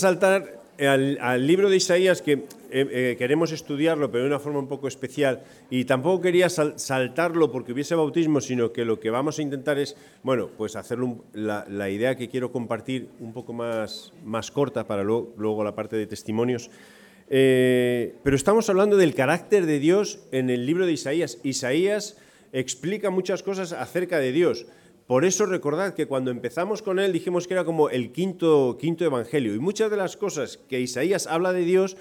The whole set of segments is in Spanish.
saltar al, libro de Isaías que eh, eh, queremos estudiarlo, pero de una forma un poco especial. Y tampoco quería saltarlo porque hubiese bautismo, sino que lo que vamos a intentar es, bueno, pues hacer la, idea que quiero compartir un poco más, más corta para luego, la parte de testimonios. Eh, pero estamos hablando del carácter de Dios en el libro de Isaías. Isaías explica muchas cosas acerca de Dios. Por eso recordad que cuando empezamos con él dijimos que era como el quinto, quinto evangelio. Y muchas de las cosas que Isaías habla de Dios,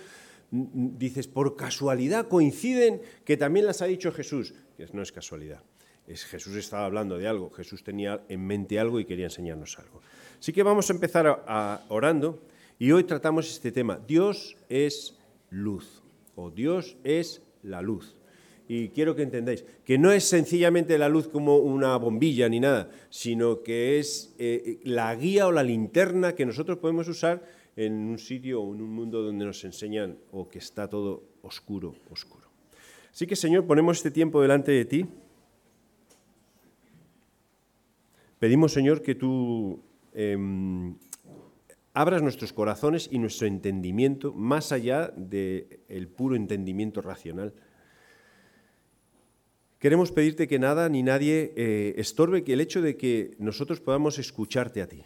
dices, por casualidad coinciden que también las ha dicho Jesús. No es casualidad. Es, Jesús estaba hablando de algo, Jesús tenía en mente algo y quería enseñarnos algo. Así que vamos a empezar a, orando y hoy tratamos este tema. Dios es luz o Dios es la luz y quiero que entendáis que no es sencillamente la luz como una bombilla ni nada, sino que es eh, la guía o la linterna que nosotros podemos usar en un sitio o en un mundo donde nos enseñan o que está todo oscuro, oscuro. Así que Señor, ponemos este tiempo delante de ti. Pedimos, Señor, que tú em, abras nuestros corazones y nuestro entendimiento más allá del puro entendimiento racional Queremos pedirte que nada ni nadie eh, estorbe que el hecho de que nosotros podamos escucharte a ti.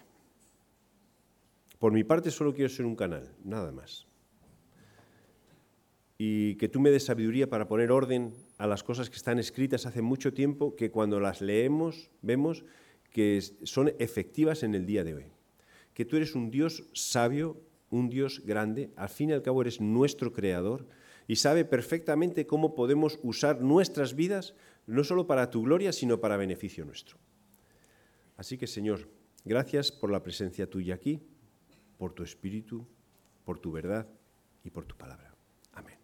Por mi parte solo quiero ser un canal, nada más. Y que tú me des sabiduría para poner orden a las cosas que están escritas hace mucho tiempo, que cuando las leemos vemos que son efectivas en el día de hoy. Que tú eres un Dios sabio, un Dios grande, al fin y al cabo eres nuestro creador y sabe perfectamente cómo podemos usar nuestras vidas no solo para tu gloria, sino para beneficio nuestro. Así que, Señor, gracias por la presencia tuya aquí, por tu espíritu, por tu verdad y por tu palabra. Amén.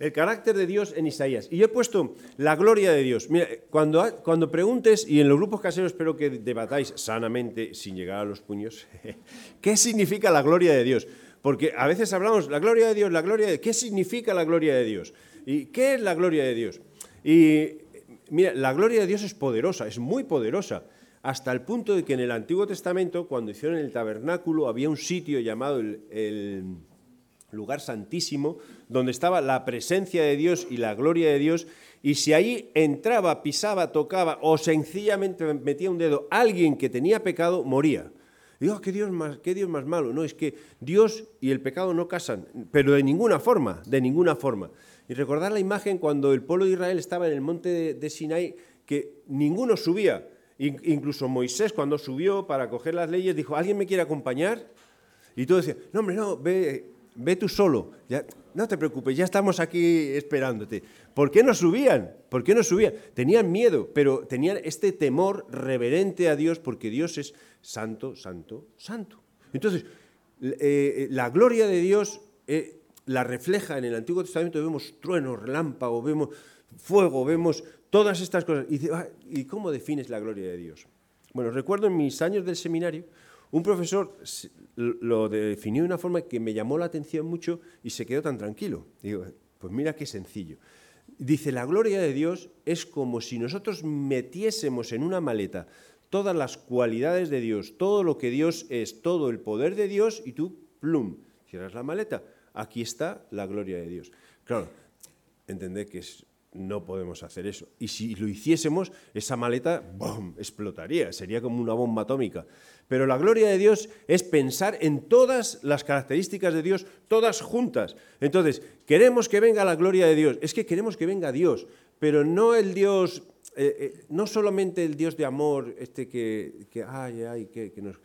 El carácter de Dios en Isaías. Y yo he puesto la gloria de Dios. Mira, cuando, cuando preguntes, y en los grupos caseros espero que debatáis sanamente, sin llegar a los puños, ¿qué significa la gloria de Dios? Porque a veces hablamos, la gloria de Dios, la gloria de ¿Qué significa la gloria de Dios? ¿Y qué es la gloria de Dios? Y mira, la gloria de Dios es poderosa, es muy poderosa, hasta el punto de que en el Antiguo Testamento, cuando hicieron el tabernáculo, había un sitio llamado el, lugar santísimo, donde estaba la presencia de Dios y la gloria de Dios, y si ahí entraba, pisaba, tocaba o sencillamente metía un dedo alguien que tenía pecado, moría. Digo, ¿qué Dios, más, ¿qué Dios más malo? No, es que Dios y el pecado no casan, pero de ninguna forma, de ninguna forma. Y recordar la imagen cuando el pueblo de Israel estaba en el monte de, Sinai, que ninguno subía. Incluso Moisés cuando subió para coger las leyes dijo, ¿alguien me quiere acompañar? Y tú decías, no hombre, no, ve, ve tú solo, ya, no te preocupes, ya estamos aquí esperándote. ¿Por qué no subían? ¿Por qué no subían? Tenían miedo, pero tenían este temor reverente a Dios porque Dios es santo, santo, santo. Entonces, eh, eh, la gloria de Dios eh, la refleja en el Antiguo Testamento, vemos truenos, relámpagos, vemos fuego, vemos todas estas cosas. Y, ¿Y cómo defines la gloria de Dios? Bueno, recuerdo en mis años del seminario, un profesor lo definió de una forma que me llamó la atención mucho y se quedó tan tranquilo. Digo, pues mira qué sencillo. Dice, la gloria de Dios es como si nosotros metiésemos en una maleta todas las cualidades de Dios, todo lo que Dios es, todo el poder de Dios, y tú, plum, cierras la maleta. Aquí está la gloria de Dios. Claro, entended que no podemos hacer eso. Y si lo hiciésemos, esa maleta explotaría, sería como una bomba atómica. Pero la gloria de Dios es pensar en todas las características de Dios, todas juntas. Entonces, queremos que venga la gloria de Dios. Es que queremos que venga Dios, pero no el Dios eh, eh, no solamente el Dios de amor, este que, que ay, ay, que, nos...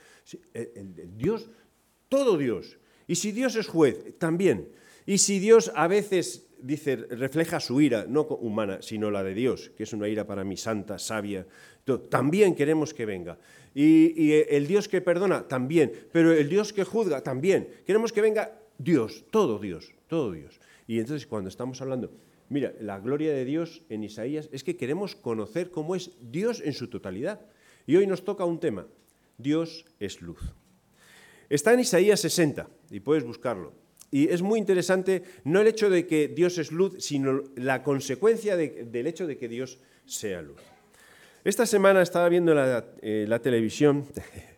El, Dios, todo Dios. Y si Dios es juez, también. Y si Dios a veces dice, refleja su ira, no humana, sino la de Dios, que es una ira para mí santa, sabia, también queremos que venga. Y, y, el Dios que perdona, también. Pero el Dios que juzga, también. Queremos que venga Dios, todo Dios, todo Dios. Y entonces cuando estamos hablando Mira, la gloria de Dios en Isaías es que queremos conocer cómo es Dios en su totalidad. Y hoy nos toca un tema, Dios es luz. Está en Isaías 60 y puedes buscarlo. Y es muy interesante no el hecho de que Dios es luz, sino la consecuencia del hecho de que Dios sea luz. Esta semana estaba viendo la, eh, la televisión,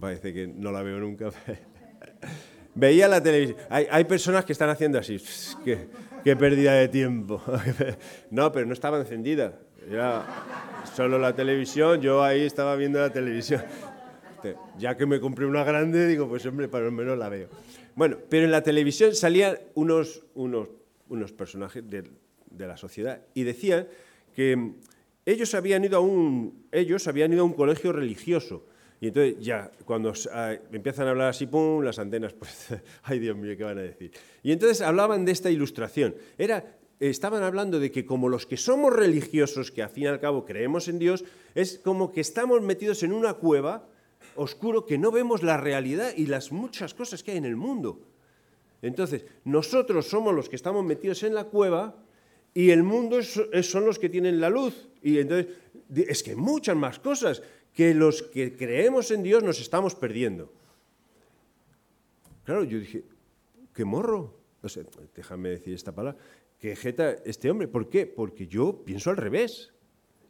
parece que no la veo nunca. Veía la televisión. Hay, personas que están haciendo así. Qué, qué pérdida de tiempo. No, pero no estaba encendida. Era solo la televisión. Yo ahí estaba viendo la televisión. Ya que me compré una grande, digo, pues hombre, para lo menos la veo. Bueno, pero en la televisión salían unos, unos, unos personajes de, de la sociedad y decían que ellos habían ido a un, ellos habían ido a un colegio religioso y entonces ya, cuando ah, empiezan a hablar así, ¡pum!, las antenas, pues, ay Dios mío, ¿qué van a decir? Y entonces hablaban de esta ilustración. Era, estaban hablando de que como los que somos religiosos, que al fin y al cabo creemos en Dios, es como que estamos metidos en una cueva oscuro que no vemos la realidad y las muchas cosas que hay en el mundo. Entonces, nosotros somos los que estamos metidos en la cueva y el mundo son los que tienen la luz. Y entonces, es que muchas más cosas que los que creemos en Dios nos estamos perdiendo. Claro, yo dije, qué morro. Déjame decir esta palabra. Que jeta este hombre. ¿Por qué? Porque yo pienso al revés.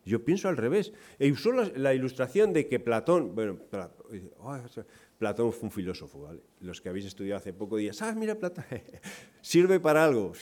Yo pienso al revés. E usó la, ilustración de que Platón, bueno, Platón fue un filósofo, ¿vale? Los que habéis estudiado hace poco días, ah, mira, Platón, sirve para algo.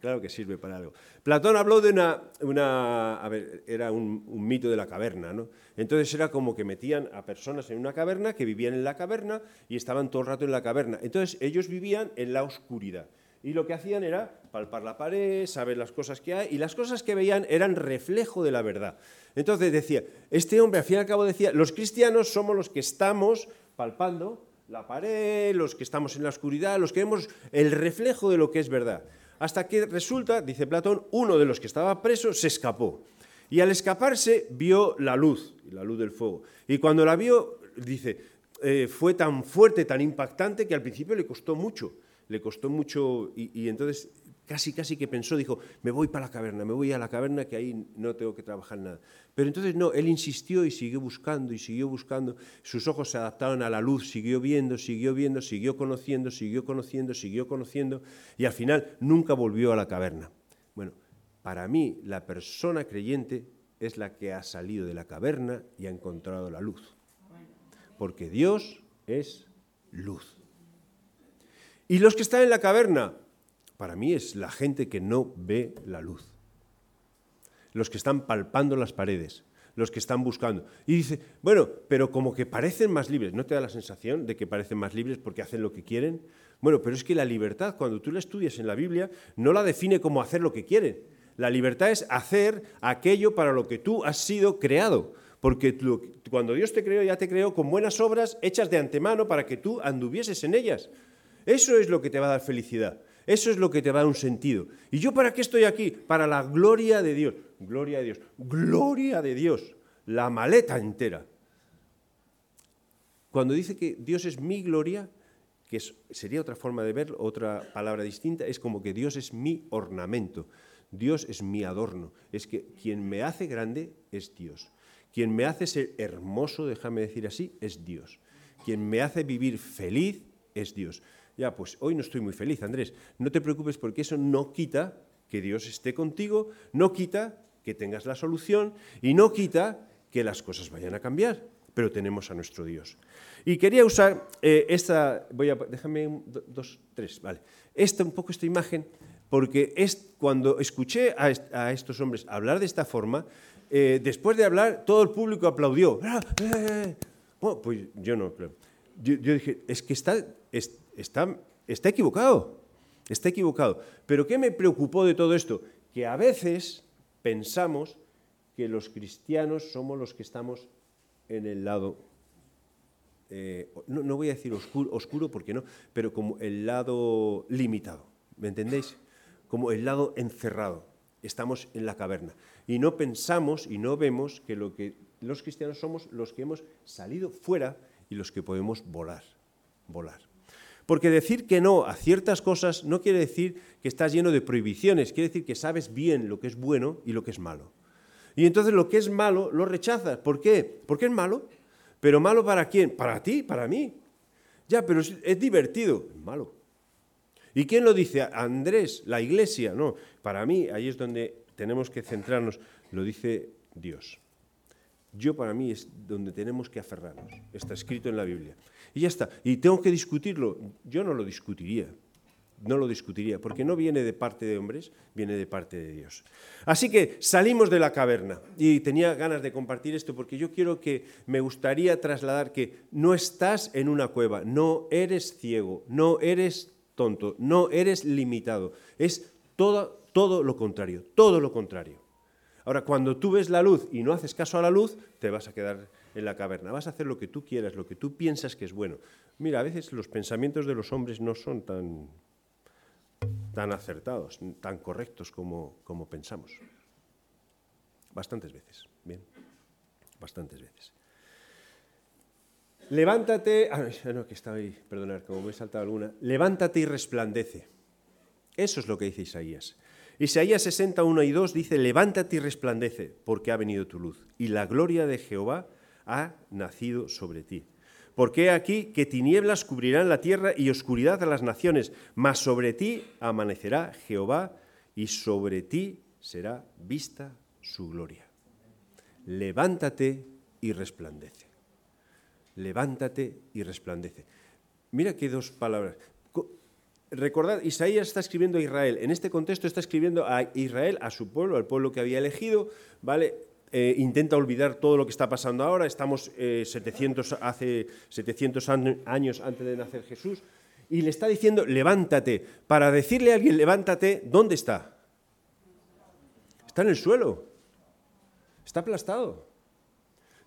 Claro que sirve para algo. Platón habló de una, una a ver, era un, mito de la caverna, ¿no? Entonces era como que metían a personas en una caverna, que vivían en la caverna y estaban todo el rato en la caverna. Entonces ellos vivían en la oscuridad. Y lo que hacían era palpar la pared, saber las cosas que hay, y las cosas que veían eran reflejo de la verdad. Entonces decía, este hombre al fin y al cabo decía, los cristianos somos los que estamos palpando la pared, los que estamos en la oscuridad, los que vemos el reflejo de lo que es verdad. Hasta que resulta, dice Platón, uno de los que estaba preso se escapó. Y al escaparse vio la luz, la luz del fuego. Y cuando la vio, dice, eh, fue tan fuerte, tan impactante que al principio le costó mucho. Le costó mucho y entonces Casi, casi que pensó, dijo, me voy para la caverna, me voy a la caverna que ahí no tengo que trabajar nada. Pero entonces no, él insistió y siguió buscando y siguió buscando. Sus ojos se adaptaron a la luz, siguió viendo, siguió viendo, siguió conociendo, siguió conociendo, siguió conociendo y al final nunca volvió a la caverna. Bueno, para mí la persona creyente es la que ha salido de la caverna y ha encontrado la luz. Porque Dios es luz. Y los que están en la caverna, para mí es la gente que no ve la luz. Los que están palpando las paredes, los que están buscando. Y dice, bueno, pero como que parecen más libres. ¿No te da la sensación de que parecen más libres porque hacen lo que quieren? Bueno, pero es que la libertad, cuando tú la estudias en la Biblia, no la define como hacer lo que quieren. La libertad es hacer aquello para lo que tú has sido creado. Porque cuando Dios te creó, ya te creó con buenas obras hechas de antemano para que tú anduvieses en ellas. Eso es lo que te va a dar felicidad. Eso es lo que te va a dar un sentido. ¿Y yo para qué estoy aquí? Para la gloria de Dios. Gloria a Dios. Gloria de Dios. La maleta entera. Cuando dice que Dios es mi gloria, que sería otra forma de ver, otra palabra distinta, es como que Dios es mi ornamento. Dios es mi adorno. Es que quien me hace grande es Dios. Quien me hace ser hermoso, déjame decir así, es Dios. Quien me hace vivir feliz es Dios. Ya, pues hoy no estoy muy feliz, Andrés. No te preocupes porque eso no quita que Dios esté contigo, no quita que tengas la solución y no quita que las cosas vayan a cambiar, pero tenemos a nuestro Dios. Y quería usar eh, esta, voy a, déjame dos, tres, vale, esta, un poco esta imagen, porque es, cuando escuché a, estos hombres hablar de esta forma, eh, después de hablar, todo el público aplaudió. Ah, eh, bueno, pues yo no. Yo, yo, dije, es que está, está, está equivocado, está equivocado. Pero ¿qué me preocupó de todo esto? Que a veces pensamos que los cristianos somos los que estamos en el lado, eh, no, voy a decir oscuro, oscuro porque no, pero como el lado limitado, ¿me entendéis? Como el lado encerrado, estamos en la caverna. Y no pensamos y no vemos que, lo que los cristianos somos los que hemos salido fuera y los que podemos volar, volar. Porque decir que no a ciertas cosas no quiere decir que estás lleno de prohibiciones, quiere decir que sabes bien lo que es bueno y lo que es malo. Y entonces lo que es malo lo rechazas. ¿Por qué? Porque es malo. ¿Pero malo para quién? Para ti, para mí. Ya, pero es, divertido. Es malo. ¿Y quién lo dice? Andrés, la iglesia. No, para mí ahí es donde tenemos que centrarnos. Lo dice Dios. Yo para mí es donde tenemos que aferrarnos. Está escrito en la Biblia. Y ya está. Y tengo que discutirlo. Yo no lo discutiría. No lo discutiría, porque no viene de parte de hombres, viene de parte de Dios. Así que salimos de la caverna y tenía ganas de compartir esto porque yo quiero que me gustaría trasladar que no estás en una cueva, no eres ciego, no eres tonto, no eres limitado. Es todo, lo contrario, todo lo contrario. Ahora, cuando tú ves la luz y no haces caso a la luz, te vas a quedar en la caverna. Vas a hacer lo que tú quieras, lo que tú piensas que es bueno. Mira, a veces los pensamientos de los hombres no son tan, tan acertados, tan correctos como, como pensamos. Bastantes veces, bien, bastantes veces. Levántate, ah, no, que estaba ahí, perdonad, como me he saltado alguna. Levántate y resplandece. Eso es lo que dice Isaías. Isaías 61 y 2 dice, levántate y resplandece, porque ha venido tu luz, y la gloria de Jehová ha nacido sobre ti. Porque aquí que tinieblas cubrirán la tierra y oscuridad a las naciones, mas sobre ti amanecerá Jehová y sobre ti será vista su gloria. Levántate y resplandece. Levántate y resplandece. Mira qué dos palabras. Recordad, Isaías está escribiendo a Israel. En este contexto está escribiendo a Israel, a su pueblo, al pueblo que había elegido, ¿vale? Eh, intenta olvidar todo lo que está pasando ahora. Estamos 700, eh, hace 700 años antes de nacer Jesús. Y le está diciendo, levántate. Para decirle a alguien, levántate, ¿dónde está? Está en el suelo. Está aplastado.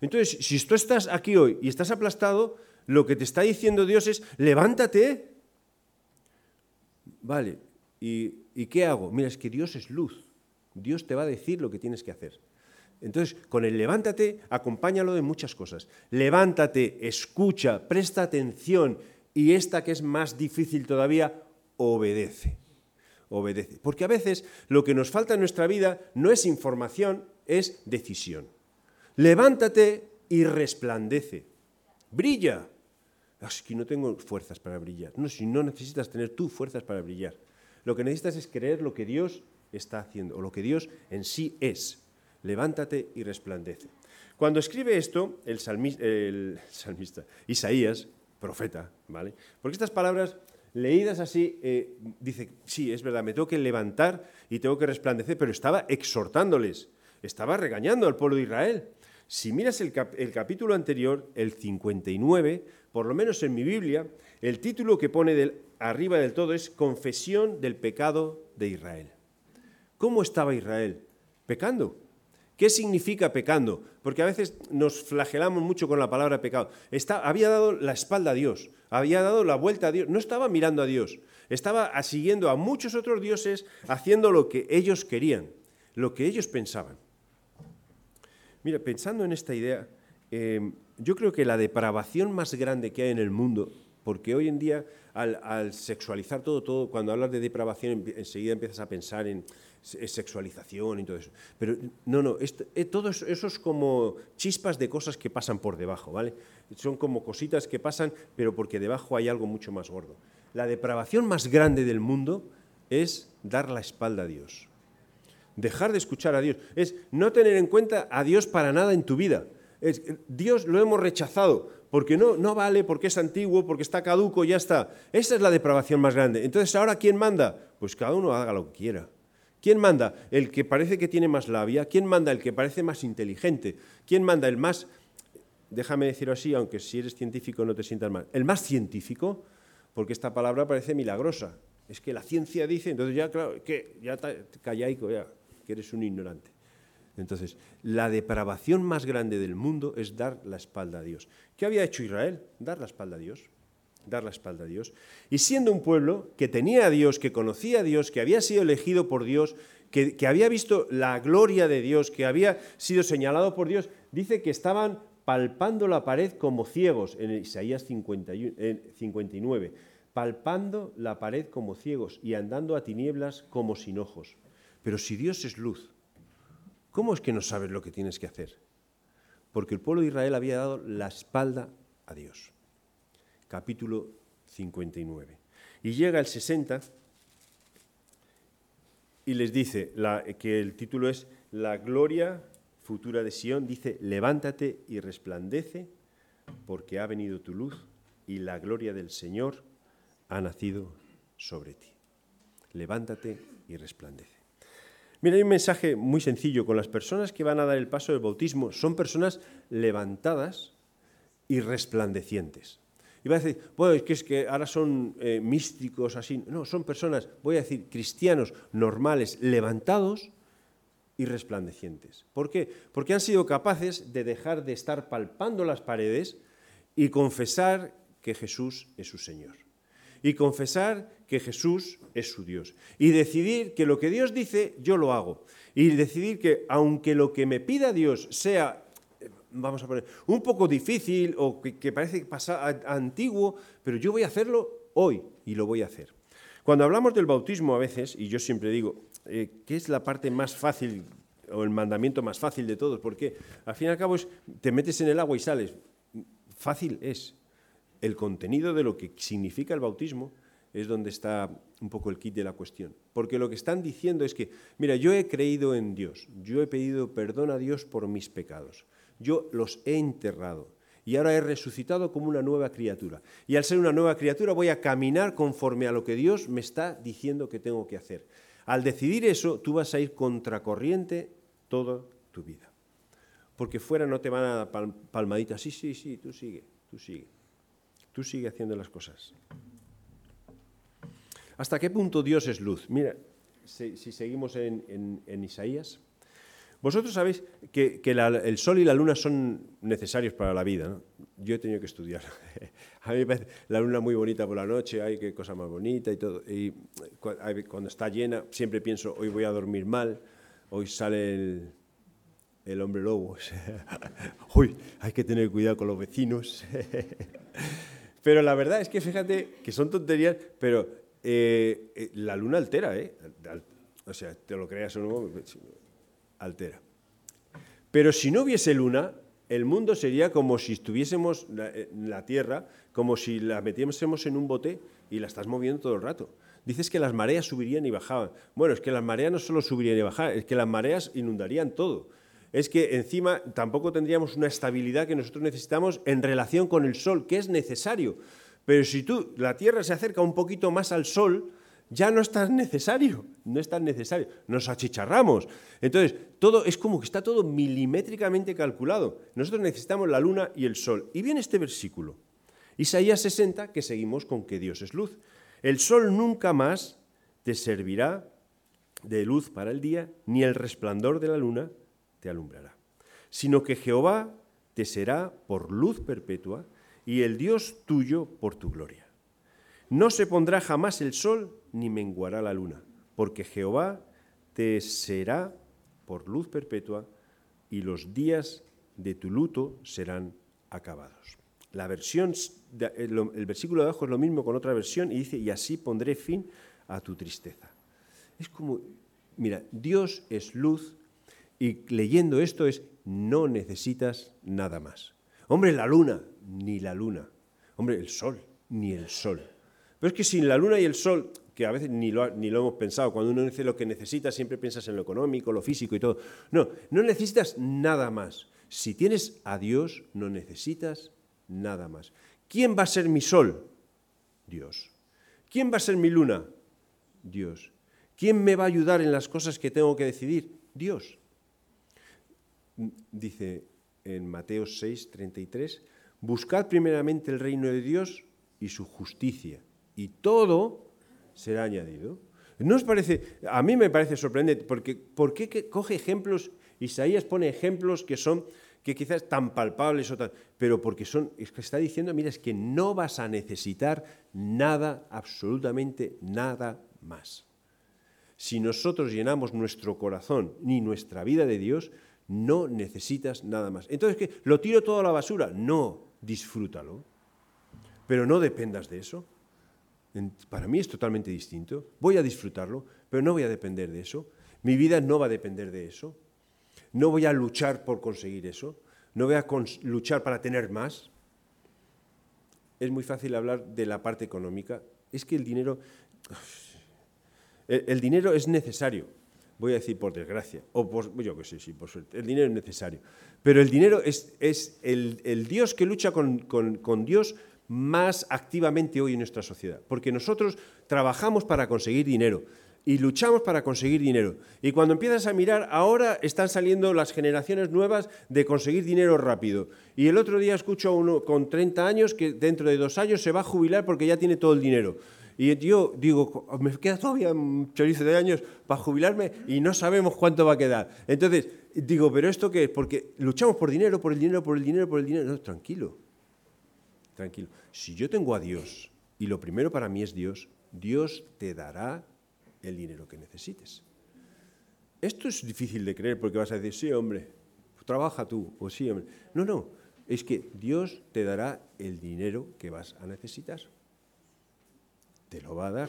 Entonces, si tú estás aquí hoy y estás aplastado, lo que te está diciendo Dios es, levántate. Vale, ¿y, ¿y qué hago? Mira, es que Dios es luz. Dios te va a decir lo que tienes que hacer. Entonces, con el levántate, acompáñalo de muchas cosas. Levántate, escucha, presta atención y esta que es más difícil todavía, obedece. Obedece. Porque a veces lo que nos falta en nuestra vida no es información, es decisión. Levántate y resplandece. Brilla. Ah, es que no tengo fuerzas para brillar. No, si no necesitas tener tú fuerzas para brillar. Lo que necesitas es creer lo que Dios está haciendo o lo que Dios en sí es levántate y resplandece. Cuando escribe esto, el, salmista, Isaías, profeta, ¿vale? Porque estas palabras leídas así, eh, dice, sí, es verdad, me tengo que levantar y tengo que resplandecer, pero estaba exhortándoles, estaba regañando al pueblo de Israel. Si miras el, capítulo anterior, el 59, por lo menos en mi Biblia, el título que pone arriba del todo es Confesión del pecado de Israel. ¿Cómo estaba Israel? Pecando. ¿Qué significa pecando? Porque a veces nos flagelamos mucho con la palabra pecado. había dado la espalda a Dios, había dado la vuelta a Dios, no estaba mirando a Dios, estaba siguiendo a muchos otros dioses haciendo lo que ellos querían, lo que ellos pensaban. Mira, pensando en esta idea, em, yo creo que la depravación más grande que hay en el mundo, porque hoy en día al, sexualizar todo, todo, cuando hablas de depravación enseguida empiezas a pensar en sexualización y todo eso. Pero no, no, eh, todo eso, es como chispas de cosas que pasan por debajo, ¿vale? Son como cositas que pasan, pero porque debajo hay algo mucho más gordo. La depravación más grande del mundo es dar la espalda a Dios. Dejar de escuchar a Dios. Es no tener en cuenta a Dios para nada en tu vida. Es, Dios lo hemos rechazado porque no, no vale, porque es antiguo, porque está caduco, ya está. Esa es la depravación más grande. Entonces, ¿ahora quién manda? Pues cada uno haga lo que quiera. ¿Quién manda? El que parece que tiene más labia. ¿Quién manda? El que parece más inteligente. ¿Quién manda? El más, déjame decirlo así, aunque si eres científico no te sientas mal, el más científico, porque esta palabra parece milagrosa. Es que la ciencia dice, entonces ya, claro, que ya callaico, ya, que eres un ignorante. Entonces, la depravación más grande del mundo es dar la espalda a Dios. ¿Qué había hecho Israel? Dar la espalda a Dios dar la espalda a Dios. Y siendo un pueblo que tenía a Dios, que conocía a Dios, que había sido elegido por Dios, que, había visto la gloria de Dios, que había sido señalado por Dios, dice que estaban palpando la pared como ciegos, en Isaías 59, palpando la pared como ciegos y andando a tinieblas como sin ojos. Pero si Dios es luz, ¿cómo es que no sabes lo que tienes que hacer? Porque el pueblo de Israel había dado la espalda a Dios capítulo 59. Y llega el 60 y les dice que el título es La gloria futura de Sión, dice, levántate y resplandece, porque ha venido tu luz y la gloria del Señor ha nacido sobre ti. Levántate y resplandece. Mira, hay un mensaje muy sencillo con las personas que van a dar el paso del bautismo. Son personas levantadas y resplandecientes. Y va a decir, bueno, es que, es que ahora son eh, místicos así. No, son personas, voy a decir, cristianos normales, levantados y resplandecientes. ¿Por qué? Porque han sido capaces de dejar de estar palpando las paredes y confesar que Jesús es su Señor. Y confesar que Jesús es su Dios. Y decidir que lo que Dios dice, yo lo hago. Y decidir que aunque lo que me pida Dios sea, eh, vamos a poner, un poco difícil o que, parece antiguo, pero yo voy a hacerlo hoy y lo voy a hacer. Cuando hablamos del bautismo a veces, y yo siempre digo, eh, ¿qué es la parte más fácil o el mandamiento más fácil de todos? Porque al fin y al cabo es, te metes en el agua y sales. Fácil es. El contenido de lo que significa el bautismo es donde está un poco el kit de la cuestión. Porque lo que están diciendo es que, mira, yo he creído en Dios, yo he pedido perdón a Dios por mis pecados, yo los he enterrado y ahora he resucitado como una nueva criatura. Y al ser una nueva criatura voy a caminar conforme a lo que Dios me está diciendo que tengo que hacer. Al decidir eso, tú vas a ir contracorriente toda tu vida. Porque fuera no te van a dar palmaditas, sí, sí, sí, tú sigue, tú sigue. Tú sigue haciendo las cosas. ¿Hasta qué punto Dios es luz? Mira, si, seguimos en, Isaías, vosotros sabéis que, el sol y la luna son necesarios para la vida. Yo he tenido que estudiar. A mí me parece la luna muy bonita por la noche, hay qué cosa más bonita y todo. Cuando está llena, siempre pienso, hoy voy a dormir mal, hoy sale el, hombre lobo. Uy, hay que tener cuidado con los vecinos. Pero la verdad es que fíjate que son tonterías, pero eh, eh, la luna altera, ¿eh? O sea, te lo creas o no, altera. Pero si no hubiese luna, el mundo sería como si estuviésemos la, eh, la Tierra, como si la metiésemos en un bote y la estás moviendo todo el rato. Dices que las mareas subirían y bajaban. Bueno, es que las mareas no solo subirían y bajaban, es que las mareas inundarían todo. Es que encima tampoco tendríamos una estabilidad que nosotros necesitamos en relación con el Sol, que es necesario. Pero si tú, la Tierra se acerca un poquito más al Sol, ya no es tan necesario, no es tan necesario, nos achicharramos. Entonces, todo es como que está todo milimétricamente calculado. Nosotros necesitamos la luna y el sol. Y viene este versículo, Isaías 60, que seguimos con que Dios es luz. El sol nunca más te servirá de luz para el día, ni el resplandor de la luna te alumbrará, sino que Jehová te será por luz perpetua y el Dios tuyo por tu gloria. No se pondrá jamás el sol ni menguará la luna, porque Jehová te será por luz perpetua y los días de tu luto serán acabados. La versión, el versículo de abajo es lo mismo con otra versión y dice, y así pondré fin a tu tristeza. Es como, mira, Dios es luz y leyendo esto es, no necesitas nada más. Hombre, la luna, ni la luna. Hombre, el sol, ni el sol. Pero es que sin la luna y el sol, que a veces ni lo, ni lo hemos pensado, cuando uno dice lo que necesita, siempre piensas en lo económico, lo físico y todo. No, no necesitas nada más. Si tienes a Dios, no necesitas nada más. ¿Quién va a ser mi sol? Dios. ¿Quién va a ser mi luna? Dios. ¿Quién me va a ayudar en las cosas que tengo que decidir? Dios. Dice en Mateo 6, 33, buscad primeramente el reino de Dios y su justicia, y todo será añadido. ¿No os parece? A mí me parece sorprendente, porque ¿por qué coge ejemplos? Isaías pone ejemplos que son que quizás tan palpables o tal, pero porque son, es que está diciendo, mira, es que no vas a necesitar nada, absolutamente nada más. Si nosotros llenamos nuestro corazón ni nuestra vida de Dios, no necesitas nada más. Entonces, ¿qué? ¿Lo tiro todo a la basura? No, disfrútalo. Pero no dependas de eso. Para mí es totalmente distinto. Voy a disfrutarlo, pero no voy a depender de eso. Mi vida no va a depender de eso. No voy a luchar por conseguir eso. No voy a luchar para tener más. Es muy fácil hablar de la parte económica. Es que el dinero, el dinero es necesario voy a decir por desgracia, o por, yo qué sé, sí, por suerte, el dinero es necesario. Pero el dinero es, es el, el, Dios que lucha con, con, con Dios más activamente hoy en nuestra sociedad, porque nosotros trabajamos para conseguir dinero y luchamos para conseguir dinero. Y cuando empiezas a mirar, ahora están saliendo las generaciones nuevas de conseguir dinero rápido. Y el otro día escucho a uno con 30 años que dentro de dos años se va a jubilar porque ya tiene todo el dinero. Y yo digo, me queda todavía un chorizo de años para jubilarme y no sabemos cuánto va a quedar. Entonces, digo, ¿pero esto qué es? Porque luchamos por dinero, por el dinero, por el dinero, por el dinero. No, tranquilo, tranquilo. Si yo tengo a Dios y lo primero para mí es Dios, Dios te dará el dinero que necesites. Esto es difícil de creer porque vas a decir, sí, hombre, trabaja tú, o sí, hombre. No, no, es que Dios te dará el dinero que vas a necesitar. Te lo va a dar.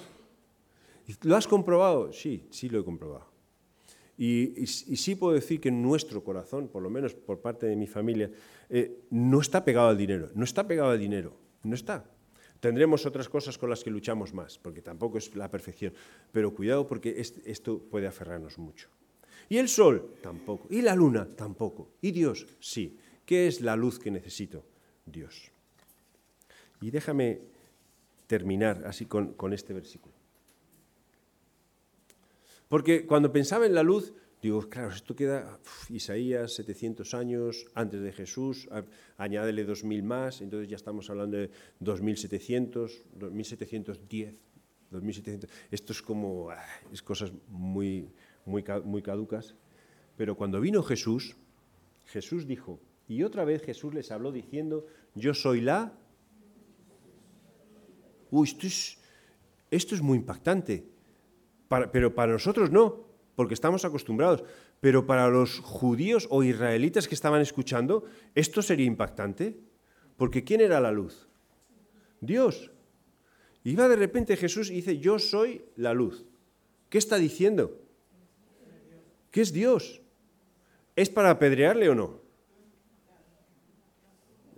¿Lo has comprobado? Sí, sí lo he comprobado. Y, sí puedo decir que nuestro corazón, por lo menos por parte de mi familia, eh, no está pegado al dinero, no está pegado al dinero, no está. Tendremos otras cosas con las que luchamos más, porque tampoco es la perfección. Pero cuidado porque esto puede aferrarnos mucho. Y el sol tampoco. Y la luna tampoco. Y Dios sí. ¿Qué es la luz que necesito? Dios. Y déjame terminar así con, este versículo. Porque cuando pensaba en la luz, Digo, claro, esto queda Isaías 700 años antes de Jesús, añádele 2000 más, entonces ya estamos hablando de 2700, 2710, 2700. Esto es como, ah, es cosas muy, muy, muy caducas. Pero cuando vino Jesús, Jesús dijo, y otra vez Jesús les habló diciendo, yo soy la... Uy, esto es, esto es muy impactante, pero para nosotros no porque estamos acostumbrados. Pero para los judíos o israelitas que estaban escuchando, esto sería impactante, porque ¿quién era la luz? Dios. Y va de repente Jesús y dice, yo soy la luz. ¿Qué está diciendo? ¿Qué es Dios? ¿Es para apedrearle o no?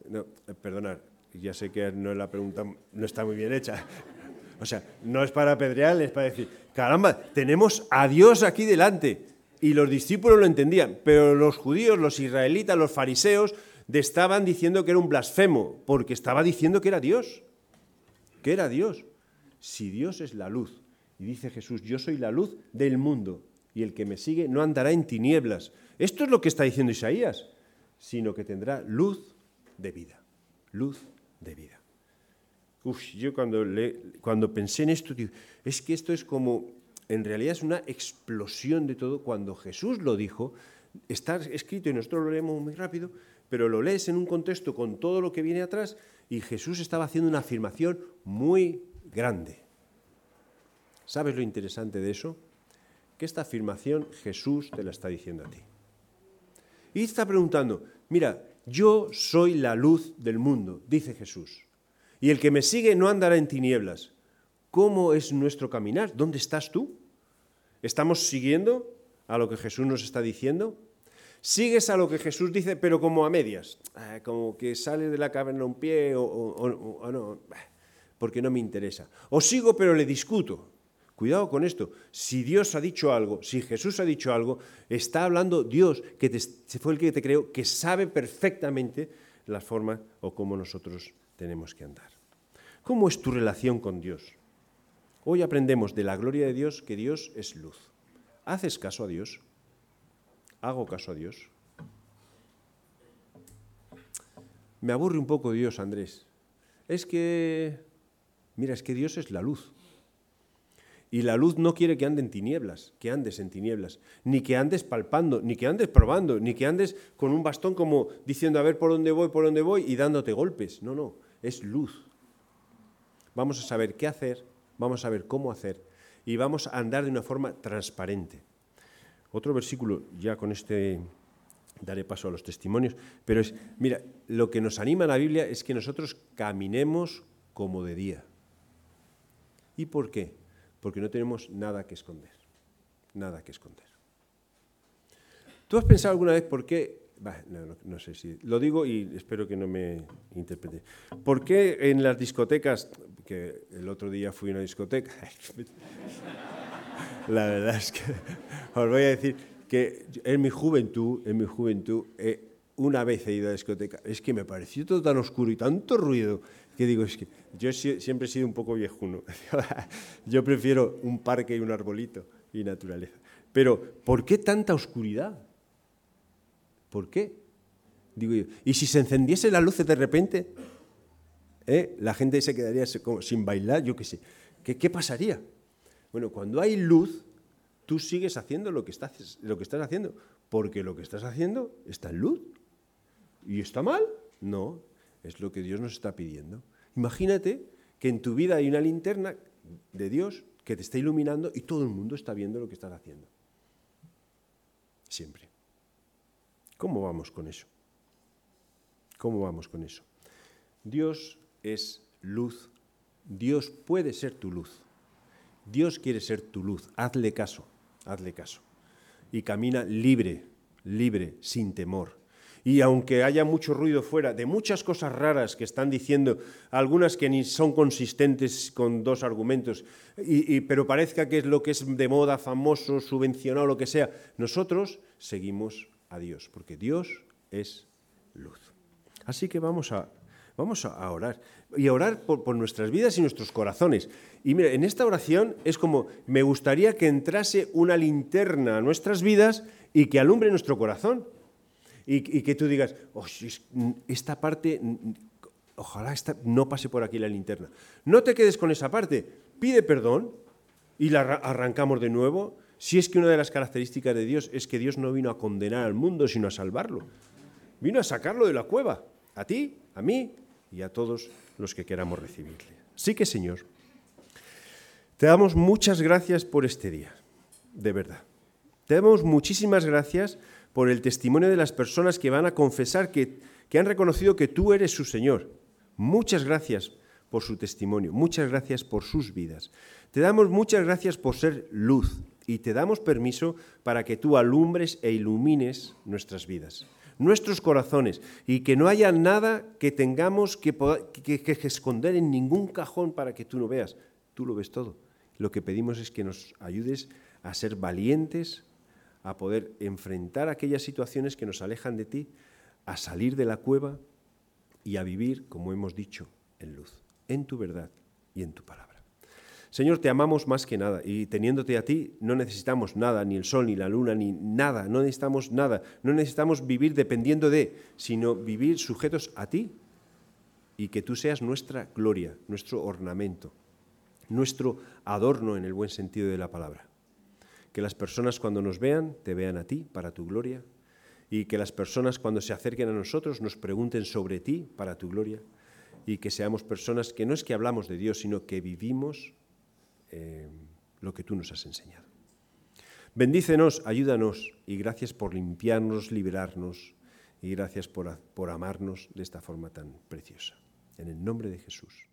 No, eh, perdonad, ya sé que no la pregunta no está muy bien hecha. O sea, no es para apedrearle, es para decir, caramba, tenemos a Dios aquí delante. Y los discípulos lo entendían, pero los judíos, los israelitas, los fariseos, estaban diciendo que era un blasfemo, porque estaba diciendo que era Dios. Que era Dios. Si Dios es la luz, y dice Jesús, yo soy la luz del mundo, y el que me sigue no andará en tinieblas. Esto es lo que está diciendo Isaías, sino que tendrá luz de vida. Luz de vida. Uf, yo cuando, cuando pensé en esto, digo, es que esto es como, en realidad es una explosión de todo. Cuando Jesús lo dijo, está escrito y nosotros lo leemos muy rápido, pero lo lees en un contexto con todo lo que viene atrás y Jesús estaba haciendo una afirmación muy grande. ¿Sabes lo interesante de eso? Que esta afirmación Jesús te la está diciendo a ti. Y está preguntando, mira, yo soy la luz del mundo, dice Jesús. Y el que me sigue no andará en tinieblas. ¿Cómo es nuestro caminar? ¿Dónde estás tú? ¿Estamos siguiendo a lo que Jesús nos está diciendo? ¿Sigues a lo que Jesús dice, pero como a medias? Ah, como que sale de la caverna un pie o, no, porque no me interesa. O sigo, pero le discuto. Cuidado con esto. Si Dios ha dicho algo, si Jesús ha dicho algo, está hablando Dios, que fue el que te creó, que sabe perfectamente la forma o cómo nosotros tenemos que andar. ¿Cómo es tu relación con Dios? Hoy aprendemos de la gloria de Dios que Dios es luz. ¿Haces caso a Dios? ¿Hago caso a Dios? Me aburre un poco Dios, Andrés. Es que, mira, es que Dios es la luz. Y la luz no quiere que ande en tinieblas, que andes en tinieblas, ni que andes palpando, ni que andes probando, ni que andes con un bastón como diciendo a ver por dónde voy, por dónde voy y dándote golpes. No, no, es luz. Vamos a saber qué hacer, vamos a saber cómo hacer y vamos a andar de una forma transparente. Otro versículo, ya con este daré paso a los testimonios, pero es, mira, lo que nos anima la Biblia es que nosotros caminemos como de día. ¿Y por qué? Porque no tenemos nada que esconder, nada que esconder. ¿Tú has pensado alguna vez por qué no, sé si. Lo digo y espero que no me interprete. ¿Por qué en las discotecas, que el otro día fui a una discoteca, La verdad es que os voy a decir que en mi juventud, en mi juventud, eh, una vez he ido a la discoteca, es que me pareció todo tan oscuro y tanto ruido que digo, es que yo siempre he sido un poco viejuno. yo prefiero un parque y un arbolito y naturaleza. Pero, ¿por qué tanta oscuridad? ¿Por qué? Digo yo, ¿y si se encendiese la luz de repente? ¿eh? La gente se quedaría como sin bailar, yo qué sé. ¿Qué, ¿Qué pasaría? Bueno, cuando hay luz, tú sigues haciendo lo que estás haciendo, porque lo que estás haciendo está en luz. ¿Y está mal? No, es lo que Dios nos está pidiendo. Imagínate que en tu vida hay una linterna de Dios que te está iluminando y todo el mundo está viendo lo que estás haciendo. Siempre. ¿Cómo vamos con eso? ¿Cómo vamos con eso? Dios es luz. Dios puede ser tu luz. Dios quiere ser tu luz. Hazle caso, hazle caso. Y camina libre, libre, sin temor y aunque haya mucho ruido fuera de muchas cosas raras que están diciendo, algunas que ni son consistentes con dos argumentos, y, pero parezca que es lo que es de moda, famoso, subvencionado, lo que sea, nosotros seguimos a Dios, porque Dios es luz. Así que vamos a, vamos a orar, y a orar por, por nuestras vidas y nuestros corazones. Y mira, en esta oración es como, me gustaría que entrase una linterna a nuestras vidas y que alumbre nuestro corazón y, que tú digas, oh, esta parte, ojalá esta, no pase por aquí la linterna. No te quedes con esa parte, pide perdón y la arrancamos de nuevo. Si es que una de las características de Dios es que Dios no vino a condenar al mundo, sino a salvarlo. Vino a sacarlo de la cueva, a ti, a mí y a todos los que queramos recibirle. Sí que, Señor, te damos muchas gracias por este día, de verdad. Te damos muchísimas gracias por el testimonio de las personas que van a confesar que, que han reconocido que tú eres su Señor. Muchas gracias por su testimonio, muchas gracias por sus vidas. Te damos muchas gracias por ser luz y te damos permiso para que tú alumbres e ilumines nuestras vidas, nuestros corazones y que no haya nada que tengamos que, que, que, esconder en ningún cajón para que tú no veas. Tú lo ves todo. Lo que pedimos es que nos ayudes a ser valientes, a poder enfrentar aquellas situaciones que nos alejan de ti, a salir de la cueva y a vivir, como hemos dicho, en luz, en tu verdad y en tu palabra. Señor, te amamos más que nada y teniéndote a ti no necesitamos nada, ni el sol, ni la luna, ni nada, no necesitamos nada, no necesitamos vivir dependiendo de, sino vivir sujetos a ti y que tú seas nuestra gloria, nuestro ornamento, nuestro adorno en el buen sentido de la palabra que las personas cuando nos vean te vean a ti para tu gloria y que las personas cuando se acerquen a nosotros nos pregunten sobre ti para tu gloria y que seamos personas que no es que hablamos de Dios, sino que vivimos eh, lo que tú nos has enseñado. Bendícenos, ayúdanos y gracias por limpiarnos, liberarnos y gracias por, por amarnos de esta forma tan preciosa. En el nombre de Jesús.